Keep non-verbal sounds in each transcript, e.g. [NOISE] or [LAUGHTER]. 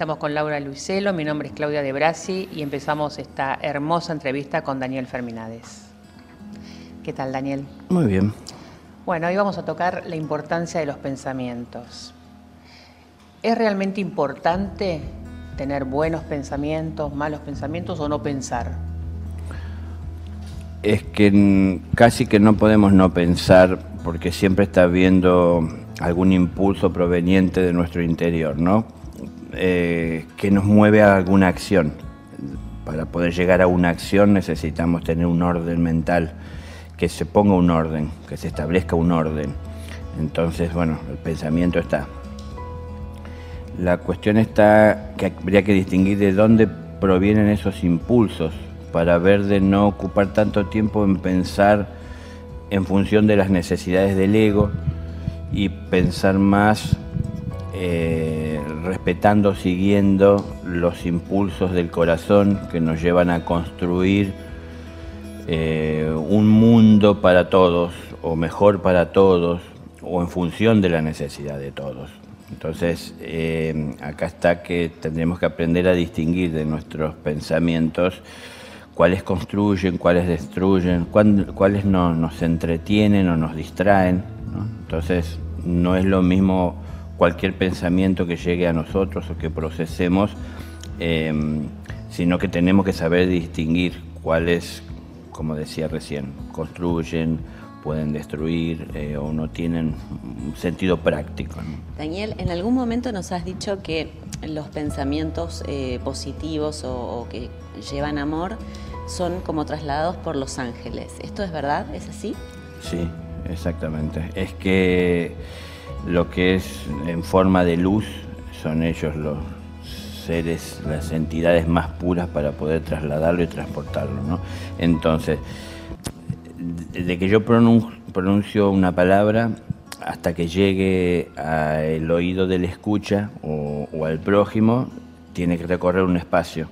Estamos con Laura Luiselo, mi nombre es Claudia de Brasi y empezamos esta hermosa entrevista con Daniel Ferminades. ¿Qué tal, Daniel? Muy bien. Bueno, hoy vamos a tocar la importancia de los pensamientos. ¿Es realmente importante tener buenos pensamientos, malos pensamientos o no pensar? Es que casi que no podemos no pensar porque siempre está habiendo algún impulso proveniente de nuestro interior, ¿no? Eh, que nos mueve a alguna acción. Para poder llegar a una acción necesitamos tener un orden mental, que se ponga un orden, que se establezca un orden. Entonces, bueno, el pensamiento está. La cuestión está que habría que distinguir de dónde provienen esos impulsos para ver de no ocupar tanto tiempo en pensar en función de las necesidades del ego y pensar más eh, respetando, siguiendo los impulsos del corazón que nos llevan a construir eh, un mundo para todos, o mejor para todos, o en función de la necesidad de todos. Entonces, eh, acá está que tendremos que aprender a distinguir de nuestros pensamientos cuáles construyen, cuáles destruyen, cuáles nos entretienen o nos distraen. Entonces, no es lo mismo cualquier pensamiento que llegue a nosotros o que procesemos, em, sino que tenemos que saber distinguir cuáles, como decía recién, construyen, pueden destruir eh, o no tienen un sentido práctico. Daniel, en algún momento nos has dicho que los pensamientos eh, positivos o, que llevan amor son como trasladados por los ángeles. ¿Esto es verdad? ¿Es así? Sí, exactamente. Es que lo que es en forma de luz son ellos los seres, las entidades más puras para poder trasladarlo y transportarlo. ¿no? Entonces, de que yo pronuncio una palabra hasta que llegue al oído del escucha o, al prójimo, tiene que recorrer un espacio.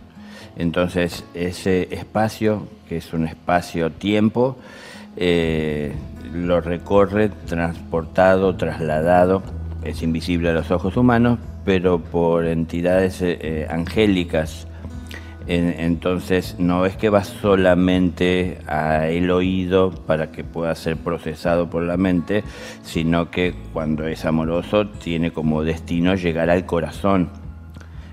Entonces, ese espacio, que es un espacio-tiempo, eh, lo recorre transportado, trasladado, es invisible a los ojos humanos, pero por entidades eh, eh, angélicas. entonces no es que va solamente al oído para que pueda ser procesado por la mente, sino que cuando es amoroso tiene como destino llegar al corazón.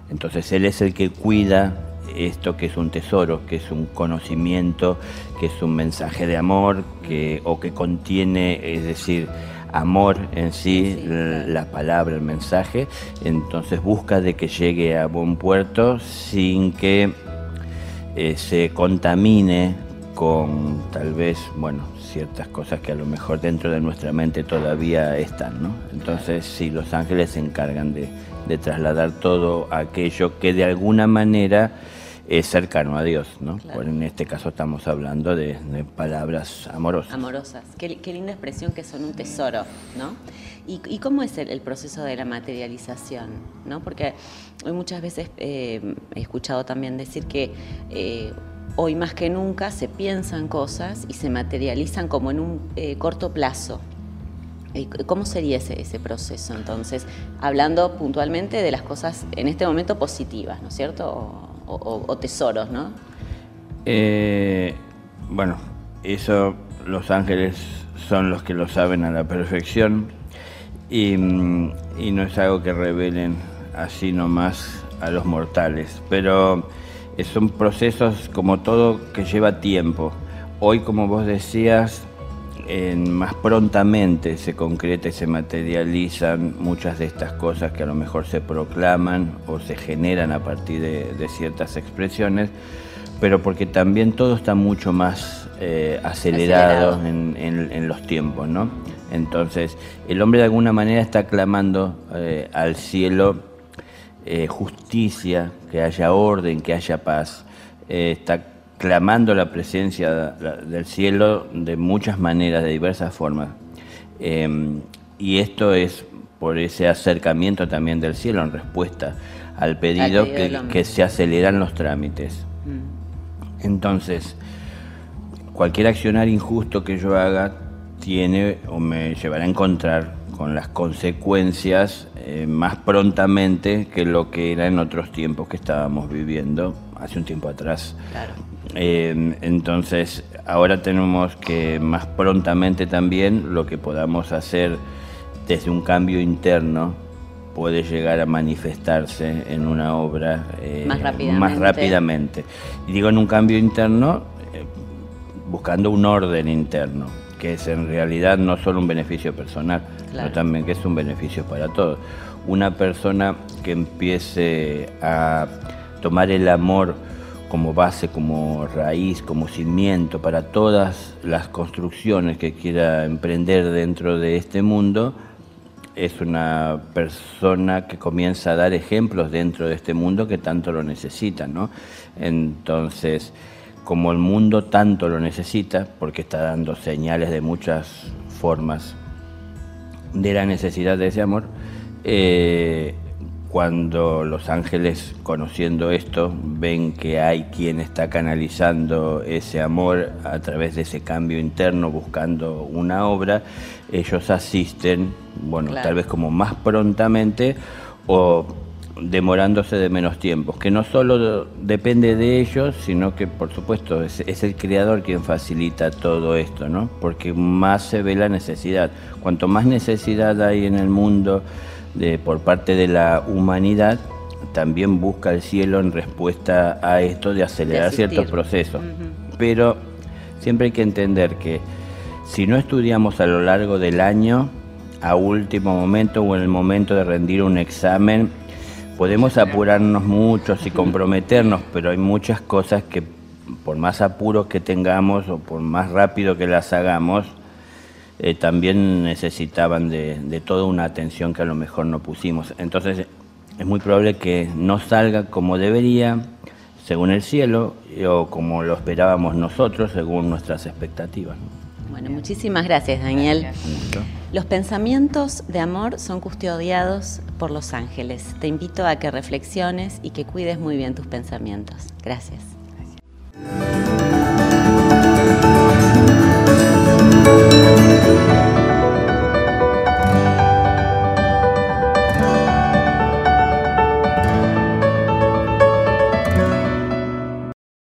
Entonces él es el que cuida esto que es un tesoro, que es un conocimiento, que es un mensaje de amor, que, o que contiene, es decir, amor en sí, la palabra, el mensaje, entonces busca de que llegue a buen puerto sin que eh, se contamine con tal vez, bueno, ciertas cosas que a lo mejor dentro de nuestra mente todavía están, ¿no? Entonces, sí, los ángeles se encargan de, de trasladar todo aquello que de alguna manera es cercano a Dios, ¿no? en este caso estamos hablando de, palabras amorosas. Amorosas. Qué, linda expresión que son un tesoro, ¿no? ¿Y, cómo es el, proceso de la materialización? ¿no? Porque hoy muchas veces eh, he escuchado también decir que eh, hoy más que nunca se piensan cosas y se materializan como en un eh, corto plazo. ¿Cómo sería ese, ese proceso entonces? Hablando puntualmente de las cosas en este momento positivas, ¿no es cierto? o, tesoros, ¿no? Eh, bueno, eso los ángeles son los que lo saben a la perfección y, y no es algo que revelen así nomás a los mortales, pero son procesos como todo que lleva tiempo. Hoy, como vos decías, más prontamente se concreta y se materializan muchas de estas cosas que a lo mejor se proclaman o se generan a partir de, ciertas expresiones, pero porque también todo está mucho más eh, acelerado, En, los tiempos, ¿no? Entonces, el hombre de alguna manera está clamando eh, al cielo eh, justicia, que haya orden, que haya paz. está clamando la presencia del cielo de muchas maneras, de diversas formas. Em, y esto es por ese acercamiento también del cielo en respuesta al pedido, que, se aceleran los trámites. Mm. Entonces, cualquier accionar injusto que yo haga tiene o me llevará a encontrar con las consecuencias eh, más prontamente que lo que era en otros tiempos que estábamos viviendo hace un tiempo atrás. Eh, entonces, ahora tenemos que más prontamente también lo que podamos hacer desde un cambio interno puede llegar a manifestarse en una obra eh, más, más, rápidamente. Y digo en un cambio interno, buscando un orden interno que es en realidad no solo un beneficio personal, sino también que es un beneficio para todos. Una persona que empiece a tomar el amor como base, como raíz, como cimiento para todas las construcciones que quiera emprender dentro de este mundo, es una persona que comienza a dar ejemplos dentro de este mundo que tanto lo necesita, ¿no? Entonces, como el mundo tanto lo necesita, porque está dando señales de muchas formas de la necesidad de ese amor, eh, cuando los ángeles, conociendo esto, ven que hay quien está canalizando ese amor a través de ese cambio interno, buscando una obra, ellos asisten, bueno, tal vez como más prontamente o demorándose de menos tiempo, que no solo depende de ellos, sino que por supuesto es, el creador quien facilita todo esto, ¿no? Porque más se ve la necesidad. Cuanto más necesidad hay en el mundo de, por parte de la humanidad, también busca el cielo en respuesta a esto de acelerar ciertos procesos. Pero siempre hay que entender que si no estudiamos a lo largo del año, a último momento o en el momento de rendir un examen, Podemos apurarnos mucho y [LAUGHS] comprometernos, pero hay muchas cosas que por más apuros que tengamos o por más rápido que las hagamos, eh, también necesitaban de, toda una atención que a lo mejor no pusimos. Entonces es muy probable que no salga como debería, según el cielo, o como lo esperábamos nosotros, según nuestras expectativas. Bueno, muchísimas gracias, Daniel. Los pensamientos de amor son custodiados por los ángeles. Te invito a que reflexiones y que cuides muy bien tus pensamientos. Gracias.